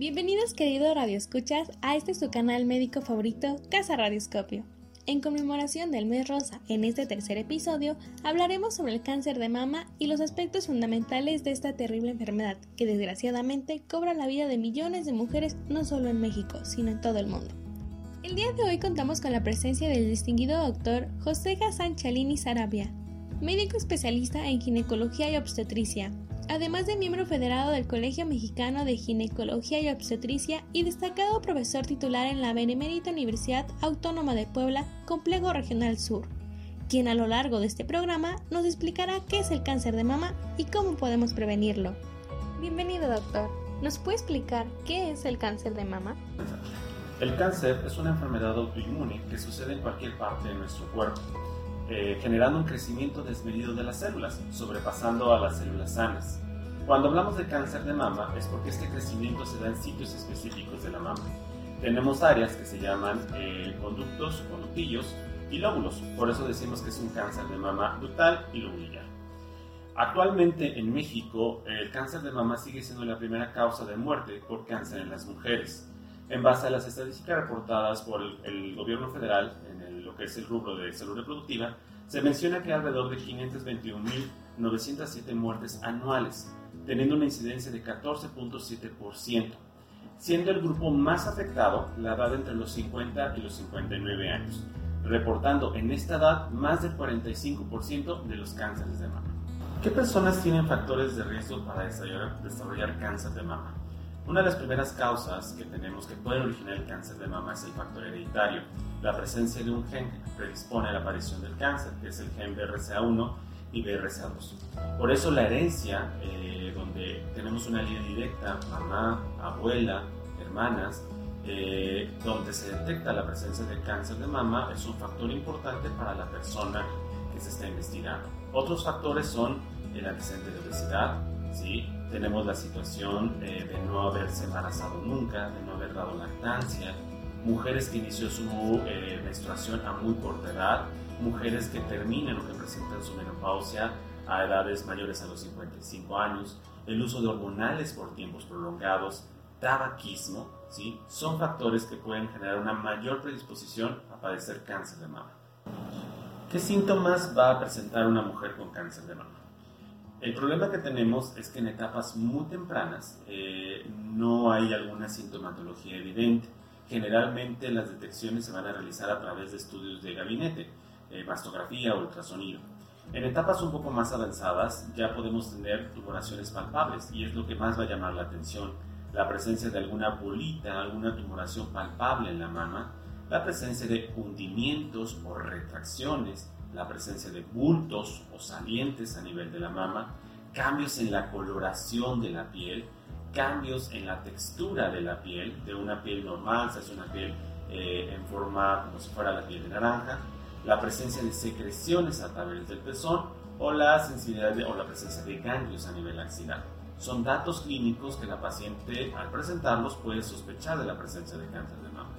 Bienvenidos queridos radioescuchas a este su canal médico favorito, Casa Radioscopio. En conmemoración del mes rosa, en este tercer episodio hablaremos sobre el cáncer de mama y los aspectos fundamentales de esta terrible enfermedad que desgraciadamente cobra la vida de millones de mujeres no solo en México, sino en todo el mundo. El día de hoy contamos con la presencia del distinguido doctor José Hassan Chalini Sarabia, médico especialista en ginecología y obstetricia, además de miembro federado del Colegio Mexicano de Ginecología y Obstetricia y destacado profesor titular en la Benemérita Universidad Autónoma de Puebla, Complejo Regional Sur, quien a lo largo de este programa nos explicará qué es el cáncer de mama y cómo podemos prevenirlo. Bienvenido doctor, ¿nos puede explicar qué es el cáncer de mama? El cáncer es una enfermedad autoinmune que sucede en cualquier parte de nuestro cuerpo eh, generando un crecimiento desmedido de las células, sobrepasando a las células sanas. Cuando hablamos de cáncer de mama es porque este crecimiento se da en sitios específicos de la mama. Tenemos áreas que se llaman eh, conductos, conductillos y lóbulos, por eso decimos que es un cáncer de mama ductal y lobulillar. Actualmente en México el cáncer de mama sigue siendo la primera causa de muerte por cáncer en las mujeres. En base a las estadísticas reportadas por el, gobierno federal en lo que es el rubro de salud reproductiva, se menciona que hay alrededor de 521.907 muertes anuales, teniendo una incidencia de 14.7%, siendo el grupo más afectado la edad entre los 50 y los 59 años, reportando en esta edad más del 45% de los cánceres de mama. ¿Qué personas tienen factores de riesgo para desarrollar, desarrollar cáncer de mama? Una de las primeras causas que tenemos que pueden originar el cáncer de mama es el factor hereditario, la presencia de un gen que predispone a la aparición del cáncer, que es el gen BRCA1 y BRCA2. Por eso la herencia, eh, donde tenemos una línea directa, mamá, abuela, hermanas, eh, donde se detecta la presencia del cáncer de mama, es un factor importante para la persona que se está investigando. Otros factores son el antecedente de obesidad, ¿sí? Tenemos la situación eh, de no haberse embarazado nunca, de no haber dado lactancia, mujeres que inició su eh, menstruación a muy corta edad, mujeres que terminan o que presentan su menopausia a edades mayores a los 55 años, el uso de hormonales por tiempos prolongados, tabaquismo, ¿sí? son factores que pueden generar una mayor predisposición a padecer cáncer de mama. ¿Qué síntomas va a presentar una mujer con cáncer de mama? El problema que tenemos es que en etapas muy tempranas eh, no hay alguna sintomatología evidente. Generalmente las detecciones se van a realizar a través de estudios de gabinete, eh, mastografía o ultrasonido. En etapas un poco más avanzadas ya podemos tener tumoraciones palpables y es lo que más va a llamar la atención. La presencia de alguna bolita, alguna tumoración palpable en la mama, la presencia de hundimientos o retracciones, la presencia de bultos o salientes a nivel de la mama, cambios en la coloración de la piel, cambios en la textura de la piel, de una piel normal, se hace una piel eh, en forma como si fuera la piel de naranja, la presencia de secreciones a través del pezón o la sensibilidad o la presencia de ganglios a nivel axilar. Son datos clínicos que la paciente al presentarlos puede sospechar de la presencia de cáncer de mama.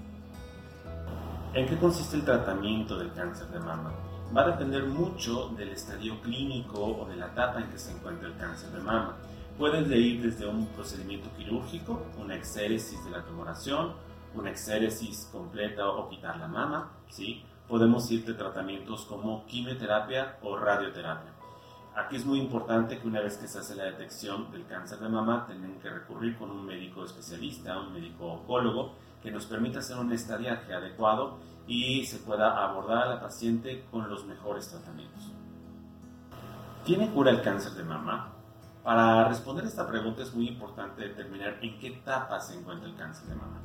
¿En qué consiste el tratamiento del cáncer de mama? Va a depender mucho del estadio clínico o de la etapa en que se encuentra el cáncer de mama. Puede ir desde un procedimiento quirúrgico, una exéresis de la tumoración, una exéresis completa o quitar la mama, ¿sí? Podemos ir de tratamientos como quimioterapia o radioterapia. Aquí es muy importante que una vez que se hace la detección del cáncer de mama, tienen que recurrir con un médico especialista, un médico oncólogo, que nos permita hacer un estadiaje adecuado y se pueda abordar a la paciente con los mejores tratamientos. ¿Tiene cura el cáncer de mama? Para responder esta pregunta es muy importante determinar en qué etapa se encuentra el cáncer de mama.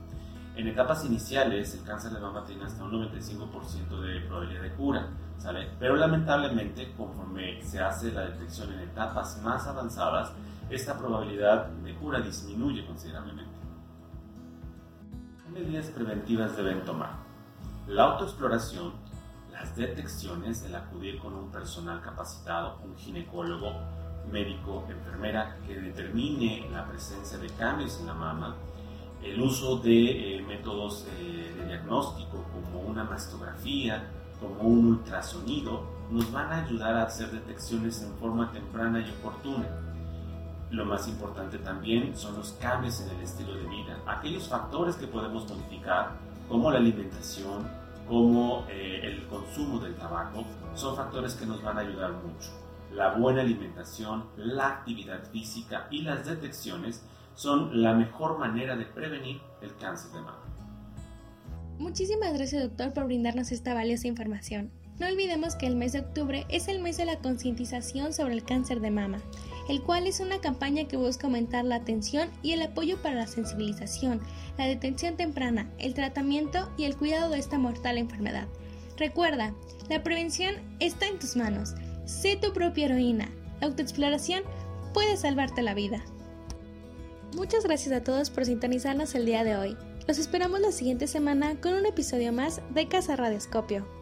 En etapas iniciales, el cáncer de mama tiene hasta un 95% de probabilidad de cura, ¿sale? Pero lamentablemente, conforme se hace la detección en etapas más avanzadas, esta probabilidad de cura disminuye considerablemente. ¿Qué medidas preventivas deben tomar? La autoexploración, las detecciones, el acudir con un personal capacitado, un ginecólogo, médico, enfermera, que determine la presencia de cambios en la mama, el uso de eh, métodos eh, de diagnóstico como una mastografía, como un ultrasonido, nos van a ayudar a hacer detecciones en forma temprana y oportuna. Lo más importante también son los cambios en el estilo de vida, aquellos factores que podemos modificar, como la alimentación, como eh, el consumo del tabaco, son factores que nos van a ayudar mucho. La buena alimentación, la actividad física y las detecciones son la mejor manera de prevenir el cáncer de mama. Muchísimas gracias doctor por brindarnos esta valiosa información. No olvidemos que el mes de octubre es el mes de la concientización sobre el cáncer de mama, el cual es una campaña que busca aumentar la atención y el apoyo para la sensibilización, la detención temprana, el tratamiento y el cuidado de esta mortal enfermedad. Recuerda, la prevención está en tus manos. Sé tu propia heroína. La autoexploración puede salvarte la vida. Muchas gracias a todos por sintonizarnos el día de hoy. Los esperamos la siguiente semana con un episodio más de Casa Radioscopio.